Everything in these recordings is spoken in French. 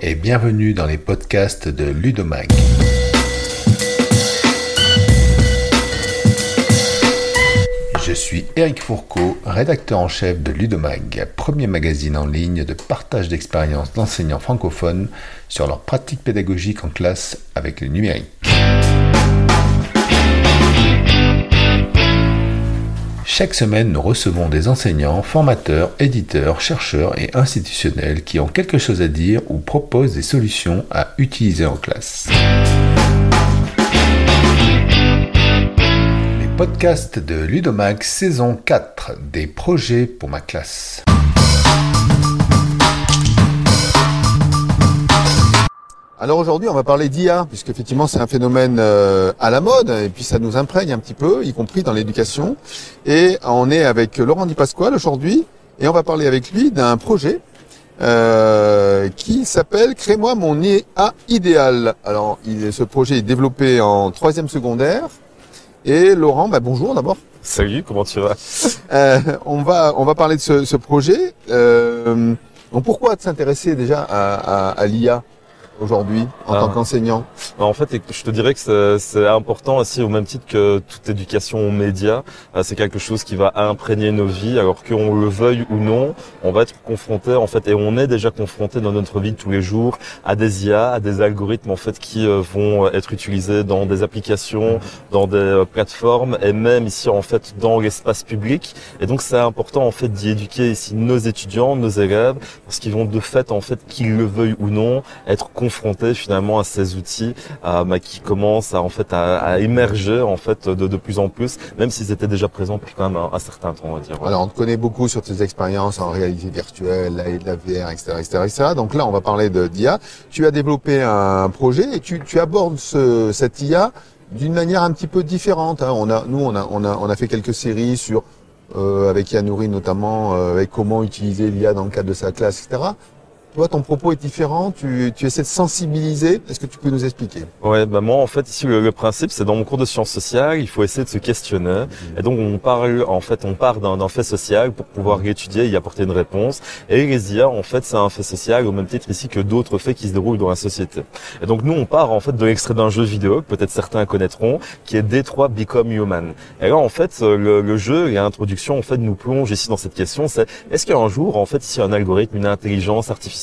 Et bienvenue dans les podcasts de Ludomag. Je suis Eric Fourcault, rédacteur en chef de Ludomag, premier magazine en ligne de partage d'expériences d'enseignants francophones sur leurs pratiques pédagogiques en classe avec le numérique. Chaque semaine, nous recevons des enseignants, formateurs, éditeurs, chercheurs et institutionnels qui ont quelque chose à dire ou proposent des solutions à utiliser en classe. Les podcasts de Ludomax saison 4 des projets pour ma classe. Alors aujourd'hui, on va parler d'IA, puisque effectivement c'est un phénomène euh, à la mode, et puis ça nous imprègne un petit peu, y compris dans l'éducation. Et on est avec Laurent Di Pasquale aujourd'hui, et on va parler avec lui d'un projet euh, qui s'appelle Crée-moi mon IA idéal. Alors il, ce projet est développé en troisième secondaire. Et Laurent, bah, bonjour d'abord. Salut, comment tu vas? Euh, On va on va parler de ce, ce projet. Euh, donc pourquoi s'intéresser déjà à, à, à l'IA aujourd'hui en tant Ah. qu'enseignant Bah, En fait, je te dirais que c'est- important aussi au même titre que toute éducation aux médias. Euh, C'est quelque chose qui va imprégner nos vies, alors qu'on le veuille ou non, on va être confronté en fait, et on est déjà confronté dans notre vie de tous les jours à des IA, à des algorithmes en fait qui euh, vont être utilisés dans des applications, dans des euh, plateformes et même ici en fait dans l'espace public. Et donc c'est important en fait d'y éduquer ici nos étudiants, nos élèves, parce qu'ils vont de fait en fait qu'ils le veuillent ou non être confrontés finalement à ces outils euh, qui commencent à en fait à, à émerger en fait de, de plus en plus, même s'ils étaient déjà présents depuis quand même un, un certain temps, on va dire. Alors, on te connaît beaucoup sur tes expériences en réalité virtuelle, la, la VR, etc., etc., etc. Donc là, on va parler de d'IA. Tu as développé un projet et tu, tu abordes ce, cette IA d'une manière un petit peu différente. hein. On a, nous, on a, on a, on a fait quelques séries sur euh, avec Yann Nouri notamment, euh, avec comment utiliser l'IA dans le cadre de sa classe, etc. Toi, ton propos est différent. Tu, tu essaies de sensibiliser. Est-ce que tu peux nous expliquer? Ouais, bah moi en fait ici le, le principe c'est dans mon cours de sciences sociales, il faut essayer de se questionner. Et donc on parle en fait on part d'un fait social pour pouvoir l'étudier et y apporter une réponse. Et les IA en fait c'est un fait social au même titre ici que d'autres faits qui se déroulent dans la société. Et donc nous on part en fait de l'extrait d'un jeu vidéo que peut-être certains connaîtront, qui est D3 Become Human. Et là en fait le, le jeu et l'introduction en fait nous plonge ici dans cette question, c'est est-ce qu'un jour en fait ici un algorithme, une intelligence artificielle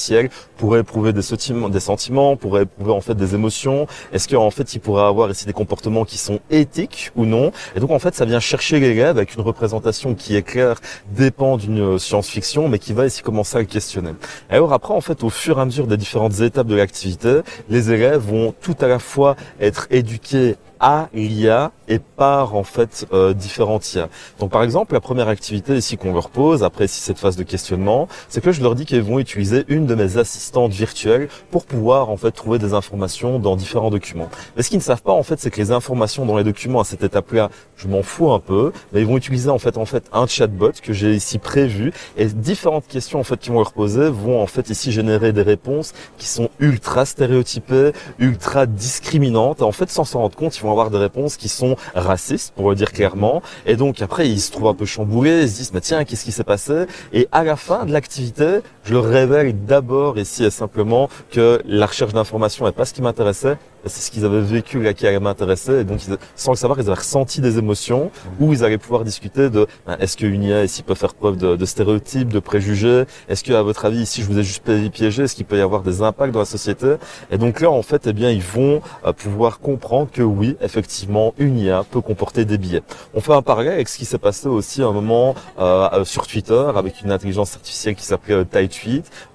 pourrait éprouver des sentiments, des sentiments, pourrait éprouver en fait des émotions Est-ce qu'en fait il pourrait avoir ici des comportements qui sont éthiques ou non? Et donc en fait ça vient chercher l'élève avec une représentation qui est claire, dépend d'une science-fiction, mais qui va ici commencer à le questionner. Et alors après en fait au fur et à mesure des différentes étapes de l'activité, les élèves vont tout à la fois être éduqués à l'IA et par en fait euh, différentes IA. Donc par exemple la première activité ici qu'on leur pose après ici cette phase de questionnement, c'est que je leur dis qu'ils vont utiliser une de mes assistantes virtuelles pour pouvoir en fait trouver des informations dans différents documents. Mais ce qu'ils ne savent pas en fait, c'est que les informations dans les documents à cette étape-là, je m'en fous un peu, mais ils vont utiliser en fait en fait un chatbot que j'ai ici prévu et différentes questions en fait qu'ils vont leur poser vont en fait ici générer des réponses qui sont ultra stéréotypées, ultra discriminantes. En fait, sans s'en rendre compte, ils vont avoir des réponses qui sont racistes, pour le dire clairement. Et donc après, ils se trouvent un peu chamboulés, ils se disent, mais tiens, qu'est-ce qui s'est passé? Et à la fin de l'activité, je leur révèle d'abord ici et simplement que la recherche d'informations n'est pas ce qui m'intéressait, c'est ce qu'ils avaient vécu là qui allait m'intéresser. Et donc, sans le savoir, ils avaient ressenti des émotions où ils allaient pouvoir discuter de ben, est-ce qu'une IA ici peut faire preuve de, de stéréotypes, de préjugés? Est-ce que, à votre avis, ici, je vous ai juste pi- piégé? Est-ce qu'il peut y avoir des impacts dans la société? Et donc là, en fait, eh bien, ils vont euh, pouvoir comprendre que oui, effectivement, une IA peut comporter des biais. On fait un parallèle avec ce qui s'est passé aussi à un moment euh, euh, sur Twitter avec une intelligence artificielle qui s'appelait euh,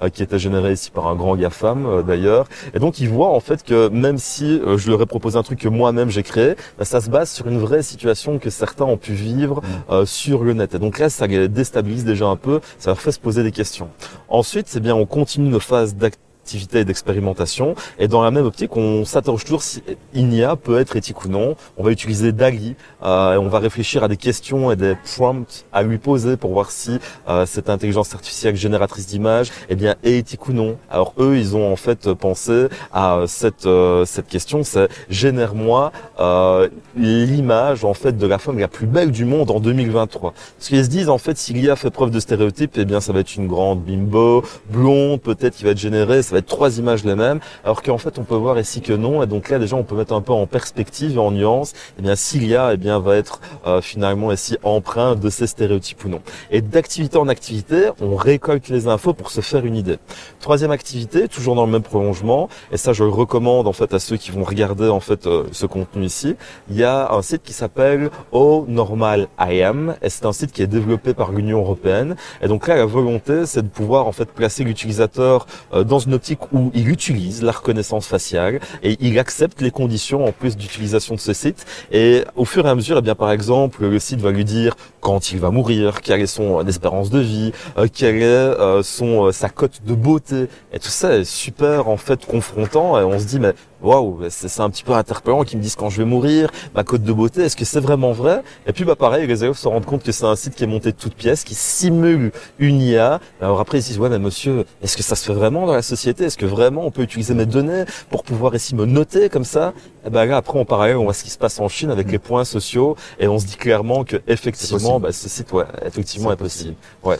Euh, qui était générée ici par un grand GAFAM euh, d'ailleurs. Et donc ils voient en fait que même si euh, je leur ai proposé un truc que moi-même j'ai créé, bah, ça se base sur une vraie situation que certains ont pu vivre euh, sur le net. Et donc là, ça déstabilise déjà un peu, ça leur fait se poser des questions. Ensuite, c'est bien, on continue nos phases d'activité d'expérimentation. Et dans la même optique, on s'interroge toujours si une IA peut être éthique ou non. On va utiliser DALI, euh, et on va réfléchir à des questions et des prompts à lui poser pour voir si euh, cette intelligence artificielle génératrice d'images eh bien, est éthique ou non. Alors eux, ils ont en fait pensé à cette, euh, cette question, c'est génère-moi euh, l'image en fait de la femme la plus belle du monde en 2023. Parce qu'ils se disent en fait, s'il y a fait preuve de stéréotypes, eh bien ça va être une grande bimbo, blonde, peut-être qui va être générée, va être trois images les mêmes, alors qu'en fait on peut voir ici que non. Et donc là déjà on peut mettre un peu en perspective et en nuance. Et eh bien s'il y a, eh bien va être euh, finalement ici empreint de ces stéréotypes ou non. Et d'activité en activité, on récolte les infos pour se faire une idée. Troisième activité, toujours dans le même prolongement, et ça je le recommande en fait à ceux qui vont regarder en fait euh, ce contenu ici. Il y a un site qui s'appelle Oh Normal I Am, et c'est un site qui est développé par l'Union européenne. Et donc là la volonté c'est de pouvoir en fait placer l'utilisateur euh, dans une optique où il utilise la reconnaissance faciale et il accepte les conditions en plus d'utilisation de ce site. Et au fur et à mesure, eh bien par exemple, le site va lui dire quand il va mourir, quelle est son espérance de vie, euh, quelle est euh, son sa cote de beauté. Et tout ça est super en fait confrontant. Et on se dit mais waouh, c'est un petit peu interpellant qu'ils me disent quand je vais mourir, ma cote de beauté, est-ce que c'est vraiment vrai? Et puis bah pareil, les élèves se rendent compte que c'est un site qui est monté de toutes pièces, qui simule une IA. Alors après ils se disent ouais mais monsieur, est-ce que ça se fait vraiment dans la société? Est-ce que vraiment on peut utiliser mes données pour pouvoir ici me noter comme ça? Et ben là après en parallèle on voit ce qui se passe en Chine avec les points sociaux et on se dit clairement que effectivement bah, ce site ouais effectivement est, possible. Ouais.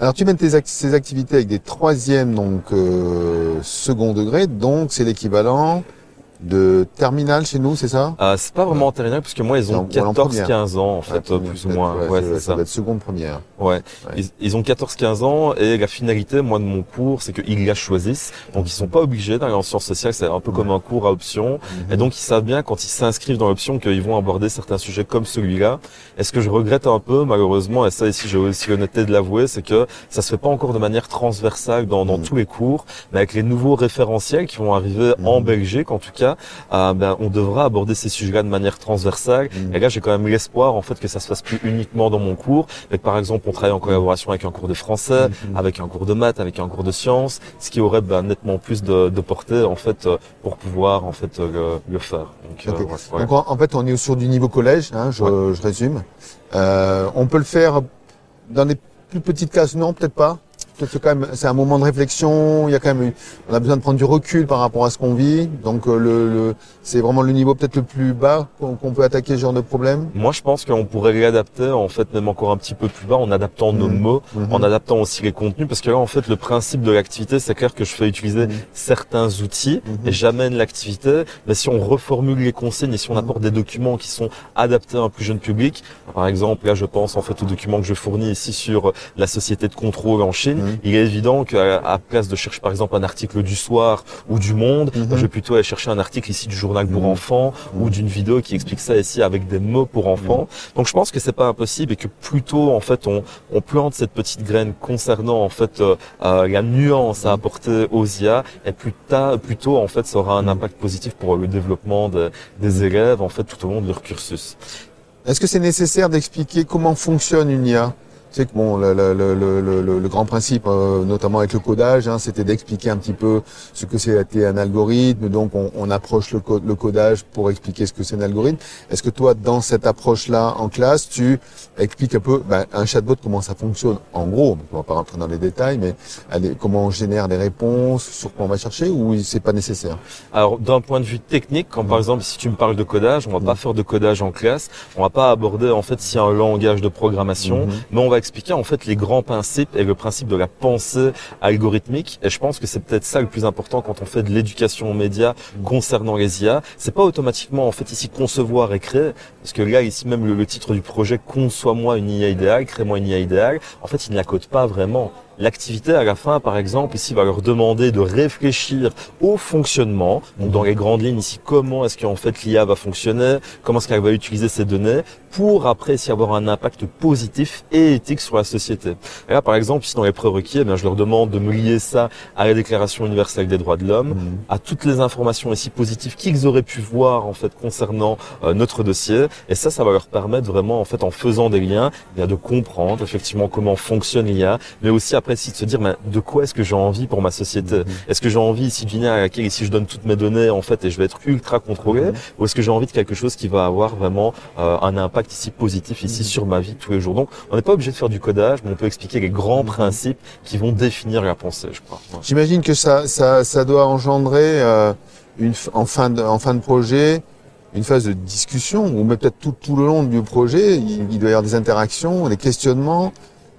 Alors tu mènes tes ces activités avec des troisièmes, donc euh, second degré, donc c'est l'équivalent de terminal chez nous, c'est ça? Euh, C'est pas vraiment terminal parce que moi ils ont 14-15 ans en fait, plus ou moins. Ouais, c'est ça. va être seconde première. Ouais. Ils, ont 14-15 ans et la finalité, moi de mon cours, c'est qu'ils la choisissent. Donc ils sont pas obligés d'aller en sciences sociales, c'est un peu comme un cours à option. Mhm. Et donc ils savent bien quand ils s'inscrivent dans l'option qu'ils vont aborder certains sujets comme celui-là. Et ce que je regrette un peu malheureusement, et ça ici j'ai aussi l'honnêteté de l'avouer, c'est que ça se fait pas encore de manière transversale dans, dans mhm. tous les cours, mais avec les nouveaux référentiels qui vont arriver en mhm. Belgique en tout cas euh, ben, on devra aborder ces sujets-là de manière transversale. Mm. Et là, j'ai quand même l'espoir en fait que ça se fasse plus uniquement dans mon cours, mais que par exemple, on travaille en collaboration avec un cours de français, mm. avec un cours de maths, avec un cours de sciences, ce qui aurait ben, nettement plus de, de, portée en fait euh, pour pouvoir en fait le, le faire. Donc, euh, Donc en, fait, on est sur du niveau collège, hein, je, je, résume. on peut le faire dans les plus petites classes, non, peut-être pas c'est quand même, c'est un moment de réflexion. Il y a quand même, on a besoin de prendre du recul par rapport à ce qu'on vit. Donc euh, le, c'est vraiment le niveau peut-être le plus bas qu'on peut attaquer ce genre de problème. Moi, je pense qu'on pourrait réadapter, en fait, même encore un petit peu plus bas, en adaptant nos mmh. mots, mmh. en adaptant aussi les contenus, parce que là, en fait, le principe de l'activité, c'est clair que je fais utiliser mmh. certains outils et j'amène l'activité. Mais si on reformule les consignes et si on apporte des documents qui sont adaptés à un plus jeune public, par exemple, là, je pense en fait aux documents que je fournis ici sur la société de contrôle en Chine. Mhm. Il est évident qu'à place de chercher par exemple un article du soir ou du Monde, mhm. je vais plutôt aller chercher un article ici du journal pour mhm. enfants ou d'une vidéo qui explique ça ici avec des mots pour enfants. Donc je pense que c'est pas impossible et que plutôt en fait on, on plante cette petite graine concernant en fait euh, euh, la nuance à apporter aux IA et plus tard, plutôt en fait ça aura un impact positif pour le développement des élèves en fait tout au long de leur cursus. Est-ce que c'est nécessaire d'expliquer comment fonctionne une IA sais que bon, le, le, le, le grand principe, euh, notamment avec le codage, hein, c'était d'expliquer un petit peu ce que c'était un algorithme. Donc, on, on approche le, codage pour expliquer ce que c'est un algorithme. Est-ce que toi, dans cette approche-là en classe, tu expliques un peu ben, un chatbot comment ça fonctionne? En gros, on va pas rentrer dans les détails, mais comment on génère des réponses, sur quoi on va chercher, ou c'est pas nécessaire? Alors, d'un point de vue technique, quand par exemple, si tu me parles de codage, on va pas faire de codage en classe. On va pas aborder en fait si un langage de programmation, mhm. mais on va expliquer en fait les grands principes et le principe de la pensée algorithmique. Et je pense que c'est peut-être ça le plus important quand on fait de l'éducation aux médias concernant les IA. C'est pas automatiquement en fait ici concevoir et créer, parce que là ici même le, titre du projet conçois-moi une IA idéale, crée-moi une IA idéale. En fait, il ne la code pas vraiment. L'activité à la fin, par exemple, ici va leur demander de réfléchir au fonctionnement. Donc dans les grandes lignes ici, comment est-ce qu'en fait l'IA va fonctionner, comment est-ce qu'elle va utiliser ces données pour après ici avoir un impact positif et éthique sur la société? Et là, par exemple, ici dans les prérequis, eh bien, je leur demande de me lier ça à la Déclaration universelle des droits de l'homme, mmh. à toutes les informations ici positives qu'ils auraient pu voir en fait concernant euh, notre dossier. Et ça, ça va leur permettre vraiment en fait en faisant des liens, eh bien, de comprendre effectivement comment fonctionne l'IA, mais aussi après de se dire mais de quoi est-ce que j'ai envie pour ma société? Mhm. Est-ce que j'ai envie ici d'une à laquelle ici je donne toutes mes données en fait et je vais être ultra contrôlé mhm. ou est-ce que j'ai envie de quelque chose qui va avoir vraiment euh, un impact ici positif ici mhm. sur ma vie tous les jours? Donc on n'est pas obligé de faire du codage, mais on peut expliquer les grands principes qui vont définir la pensée, je crois. J'imagine que ça, ça, ça doit engendrer euh, une en fin de en fin de projet une phase de discussion ou même peut-être tout, tout le long du projet, il, il doit y avoir des interactions, des questionnements.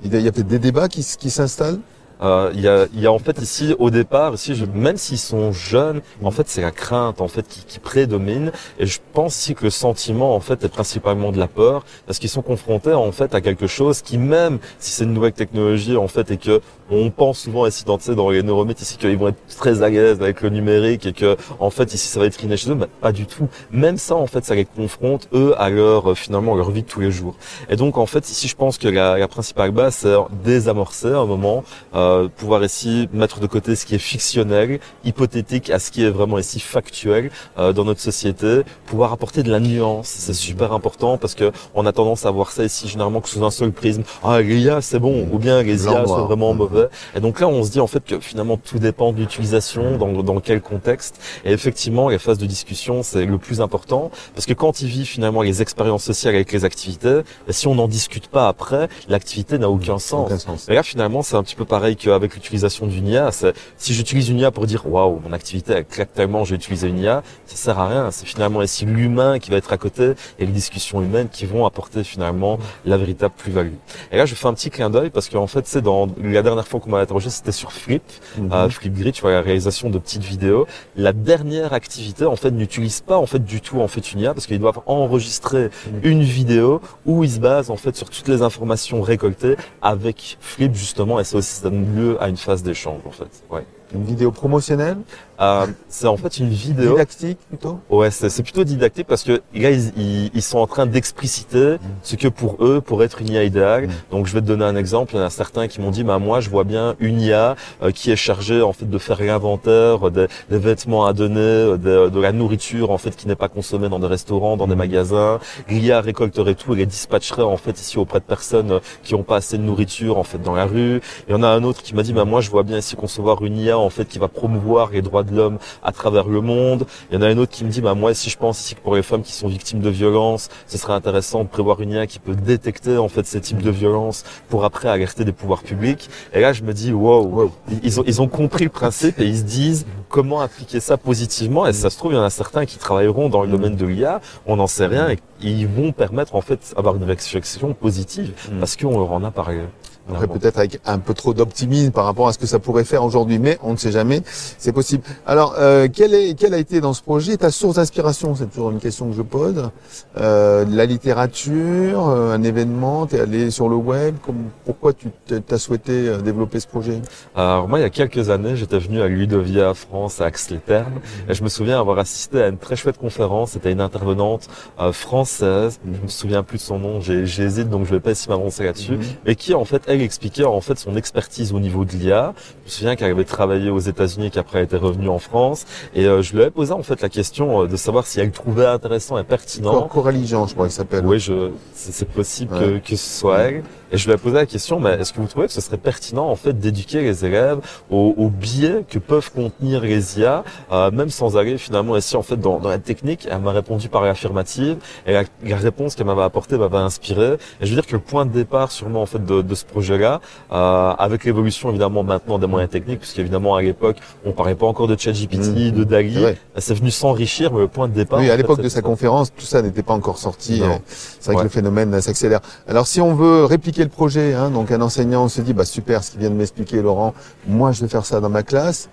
Il y a peut-être des débats qui, qui s'installent? Euh, il y, a, y, a, en fait ici au départ, ici, je, même s'ils sont jeunes, en fait c'est la crainte en fait qui, qui, prédomine. Et je pense aussi que le sentiment en fait est principalement de la peur, parce qu'ils sont confrontés en fait à quelque chose qui même si c'est une nouvelle technologie en fait et que on pense souvent ici dans, dans les neuromètres ici qu'ils vont être très à l'aise avec le numérique et que en fait ici ça va être inné chez eux, mais pas du tout. Même ça en fait ça les confronte eux à leur euh, finalement leur vie de tous les jours. Et donc en fait ici je pense que la, la principale base c'est désamorcer un moment, euh, pouvoir ici mettre de côté ce qui est fictionnel, hypothétique à ce qui est vraiment ici factuel euh, dans notre société, pouvoir apporter de la nuance, c'est super important parce que on a tendance à voir ça ici généralement que sous un seul prisme. Ah les IA c'est bon ou bien les IA sont vraiment mauvais. Et donc là on se dit en fait que finalement tout dépend de l'utilisation, dans, dans quel contexte. Et effectivement les phases de discussion c'est le plus important parce que quand il vit finalement les expériences sociales avec les activités, si on n'en discute pas après, l'activité n'a aucun sens. Et là, finalement, c'est un petit peu pareil qu'avec l'utilisation d'une IA. Si j'utilise une IA pour dire, waouh, mon activité, tellement, j'ai utilisé une IA, ça sert à rien. C'est finalement ici l'humain qui va être à côté et les discussions humaines qui vont apporter finalement la véritable plus-value. Et là, je fais un petit clin d'œil parce qu'en fait, c'est dans la dernière fois qu'on m'a interrogé, c'était sur Flip, mm -hmm. Flipgrid, tu vois, la réalisation de petites vidéos. La dernière activité, en fait, n'utilise pas en fait du tout en fait une IA parce qu'ils doivent enregistrer mhm. une vidéo où ils se basent en fait sur toutes les informations récoltées avec Flip justement et ça aussi ça lieu à une phase d'échange en fait. Ouais. Une vidéo promotionnelle? Euh, C'est en fait une vidéo... Didactique plutôt Ouais, c'est plutôt didactique parce que là, ils, ils, ils sont en train d'expliciter mmh. ce que pour eux pourrait être une IA idéale. Mmh. Donc je vais te donner un exemple. Il y en a certains qui m'ont dit, bah moi je vois bien une IA euh, qui est chargée en fait de faire l'inventaire des, des, vêtements à donner, de, de, la nourriture en fait qui n'est pas consommée dans des restaurants, dans des magasins. L'IA récolterait tout et les dispatcherait en fait ici auprès de personnes qui n'ont pas assez de nourriture en fait dans la rue. Il y en a un autre qui m'a dit, bah moi je vois bien ici concevoir une IA en fait qui va promouvoir les droits de l'homme à travers le monde. Il y en a une autre qui me dit bah moi si je pense ici que pour les femmes qui sont victimes de violences, ce serait intéressant de prévoir une IA qui peut détecter en fait ces types de violences pour après alerter des pouvoirs publics. Et là je me dis wow, wow. ils ont ils ont compris le principe et ils se disent comment appliquer ça positivement? Et ça se trouve il y en a certains qui travailleront dans le domaine de l'IA, on n'en sait rien et ils vont permettre en fait d'avoir une réflexion positive parce qu'on leur en a parlé. Après, peut-être avec un peu trop d'optimisme par rapport à ce que ça pourrait faire aujourd'hui, mais on ne sait jamais, c'est possible. Alors, euh, quelle, est, quelle a été dans ce projet ta source d'inspiration? C'est toujours une question que je pose. Euh, la littérature, euh, un événement, tu es allé sur le web, comme, pourquoi tu as souhaité euh, développer ce projet? Alors moi, il y a quelques années, j'étais venu à Ludovia France, à Aix-les-Thermes, et je me souviens avoir assisté à une très chouette conférence, c'était une intervenante euh, française, je me souviens plus de son nom, j'hésite, donc je vais pas ici m'avancer là-dessus, mm-hmm. mais qui en fait elle expliquait en fait son expertise au niveau de l'IA. Je me souviens qu'elle avait travaillé aux États-Unis, qu'après elle était revenue en France, et euh, je lui avais posé en fait la question euh, de savoir si elle trouvait intéressant et pertinent. Coralie Jean, je crois qu'il s'appelle. Oui, je, c'est possible ouais. que, que ce soit elle. Et je lui ai posé la question, mais est-ce que vous trouvez que ce serait pertinent en fait d'éduquer les élèves aux, aux, biais que peuvent contenir les IA, euh, même sans aller finalement ici en fait dans, dans la technique? Elle m'a répondu par l'affirmative et la, la réponse qu'elle m'avait apportée m'avait inspiré. Et je veux dire que le point de départ sûrement en fait de, de ce projet-là, euh, avec l'évolution évidemment maintenant des moyens techniques, puisqu'évidemment à l'époque on parlait pas encore de ChatGPT, mmh. de DALI, c'est venu s'enrichir, mais le point de départ. Oui, à l'époque de sa conférence, tout ça n'était pas encore sorti. C'est vrai ouais. que le phénomène s'accélère. Alors si on veut répliquer le projet. Hein. Donc un enseignant se dit, bah super, ce qu'il vient de m'expliquer Laurent, moi je vais faire ça dans ma classe.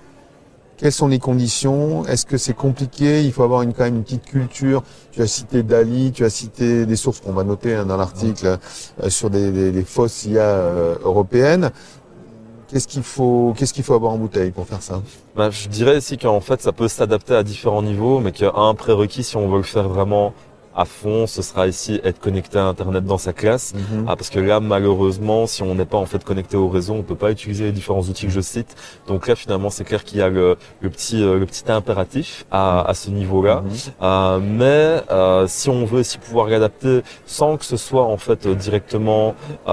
Quelles sont les conditions? Est-ce que c'est compliqué? Il faut avoir une, quand même une petite culture. Tu as cité Dali, tu as cité des sources qu'on va noter hein, dans l'article euh, sur des, des, des, fausses IA euh, européennes. Qu'est-ce qu'il faut, qu'est-ce qu'il faut avoir en bouteille pour faire ça? Bah, Je dirais aussi qu'en fait, ça peut s'adapter à différents niveaux, mais qu'il y a un prérequis si on veut le faire vraiment à fond, ce sera ici être connecté à Internet dans sa classe. Mm -hmm. ah, parce que là, malheureusement, si on n'est pas en fait connecté au réseau, on peut pas utiliser les différents outils que je cite. Donc là, finalement, c'est clair qu'il y a le, le petit euh, le petit impératif à, à ce niveau-là. Mm -hmm. euh, mais euh, si on veut aussi pouvoir l'adapter sans que ce soit en fait directement,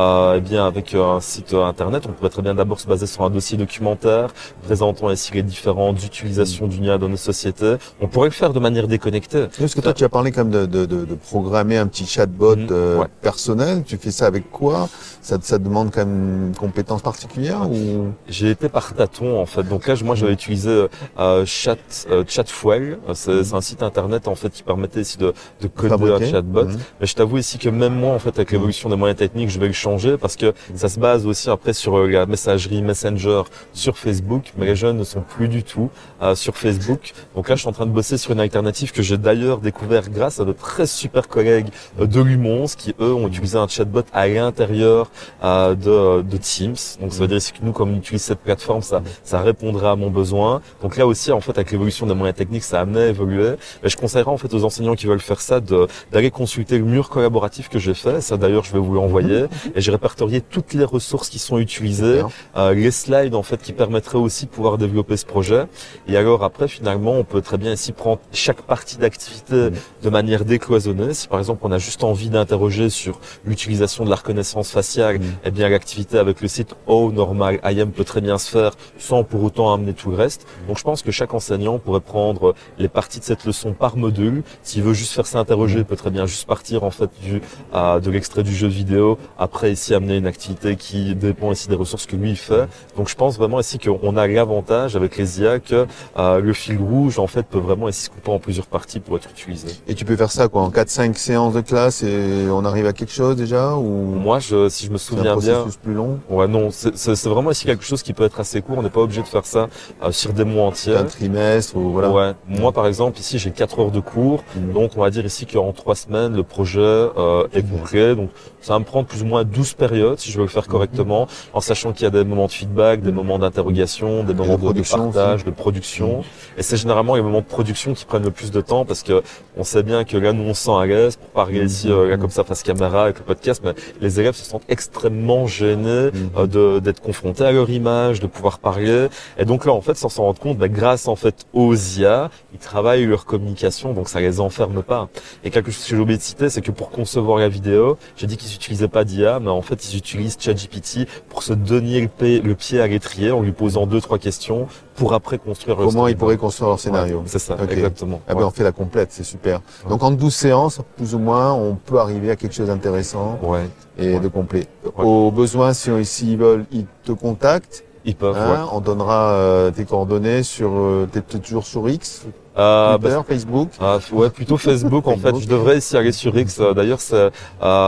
euh, eh bien avec un site internet, on pourrait très bien d'abord se baser sur un dossier documentaire présentant ici les différentes utilisations mm -hmm. du NIA dans nos sociétés. On pourrait le faire de manière déconnectée. Parce que toi, tu as parlé quand même de, de de, de programmer un petit chatbot Mhm, euh, ouais. personnel. Tu fais ça avec quoi? Ça, ça demande quand même une compétence particulière ou? J'ai été par tâton en fait. Donc là, moi, j'avais utilisé euh, Chat euh, Chatfuel. Euh, C'est c'est un site internet en fait qui permettait ici de, de coder un chatbot. Mhm. Mais je t'avoue ici que même moi, en fait, avec l'évolution des moyens techniques, je vais le changer parce que ça se base aussi après sur euh, la messagerie Messenger sur Facebook. Mais les jeunes ne sont plus du tout euh, sur Facebook. Donc là, je suis en train de bosser sur une alternative que j'ai d'ailleurs découvert grâce à de très super collègues euh, de Lumons qui eux ont utilisé un chatbot à l'intérieur euh, de, de Teams. Donc ça veut dire ici que nous, comme on utilise cette plateforme, ça, ça répondra à mon besoin. Donc là aussi, en fait, avec l'évolution des moyens techniques, ça a amené à évoluer. Mais je conseillerais en fait aux enseignants qui veulent faire ça d'aller consulter le mur collaboratif que j'ai fait. Ça d'ailleurs, je vais vous l'envoyer. Et j'ai répertorié toutes les ressources qui sont utilisées, euh, les slides en fait qui permettraient aussi de pouvoir développer ce projet. Et alors après, finalement, on peut très bien ici prendre chaque partie d'activité de manière Si par exemple on a juste envie d'interroger sur l'utilisation de la reconnaissance faciale, Mhm. eh bien l'activité avec le site Oh Normal IM peut très bien se faire sans pour autant amener tout le reste. Donc je pense que chaque enseignant pourrait prendre les parties de cette leçon par module. S'il veut juste faire s'interroger, il peut très bien juste partir en fait du à- de l'extrait du jeu vidéo. Après ici amener une activité qui dépend ici des ressources que lui il fait. Donc je pense vraiment ici qu'on a l'avantage avec les IA que euh, le fil rouge en fait peut vraiment ici se couper en plusieurs parties pour être utilisé. Et tu peux faire ça quoi en 4-5 séances de classe et on arrive à quelque chose déjà ou Moi, je, si je me un souviens bien, plus long ouais non, c'est- vraiment ici quelque chose qui peut être assez court. On n'est pas obligé de faire ça euh, sur des mois entiers. un trimestre ou voilà. Ouais. Moi, par exemple, ici, j'ai quatre heures de cours. Mhm. Donc, on va dire ici qu'en trois semaines, le projet euh, est bouclé. Donc, ça va me prendre plus ou moins 12 périodes si je veux le faire correctement, en sachant qu'il y a des moments de feedback, des moments d'interrogation, des moments de, de partage, de production. Et c'est généralement les moments de production qui prennent le plus de temps parce que on sait bien que là, nous, on se sent à l'aise pour parler ici, euh, là, comme ça, face caméra, avec le podcast, mais les élèves se sentent extrêmement gênés Mhm. euh, de- d'être confrontés à leur image, de pouvoir parler. Et donc là, en fait, sans s'en rendre compte, bah, grâce en fait aux IA, ils travaillent leur communication, donc ça les enferme pas. Et quelque chose que j'ai oublié de citer, c'est que pour concevoir la vidéo, j'ai dit qu'ils utilisaient pas d'IA, mais en fait, ils utilisent ChatGPT pour se donner le pied à l'étrier en lui posant deux, trois questions pour après construire leur Comment ils pourraient construire leur scénario Ouais, C'est ça, exactement. Ah ben, on fait la complète, c'est super. Ouais. Donc en 12 séances, plus ou moins, on peut arriver à quelque chose d'intéressant Ouais, et de complet. Au besoin, si s'ils veulent, ils te contactent. ils peuvent. hein, ouais. On donnera euh, tes coordonnées sur. Euh, T'es t'es toujours sur X, Euh, Twitter, bah, Facebook. ah, ouais, plutôt Facebook en fait. Je devrais ici aller sur X. euh, D'ailleurs, c'est. Euh,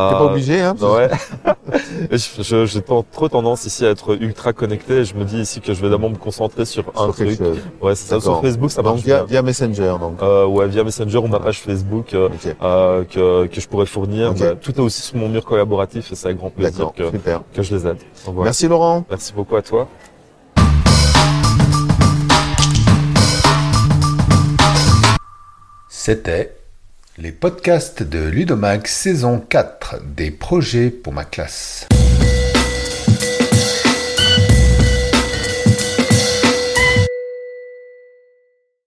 T'es pas obligé, hein Ouais. je, je- j'ai trop tendance ici à être ultra connecté. Je me dis ici que je vais d'abord me concentrer sur un truc. chose. Ouais, c'est ça. Sur. Facebook, ça Donc marche via, bien. via Messenger, donc. Euh, ouais, via Messenger ou ma page Facebook euh, Ok. euh, que, que je pourrais fournir. Bah, tout est aussi sur mon mur collaboratif et c'est avec grand plaisir D'accord, que, super. que je les aide. Donc, voilà. Merci Laurent. Merci beaucoup à toi. C'était les podcasts de Ludomax saison 4 des projets pour ma classe.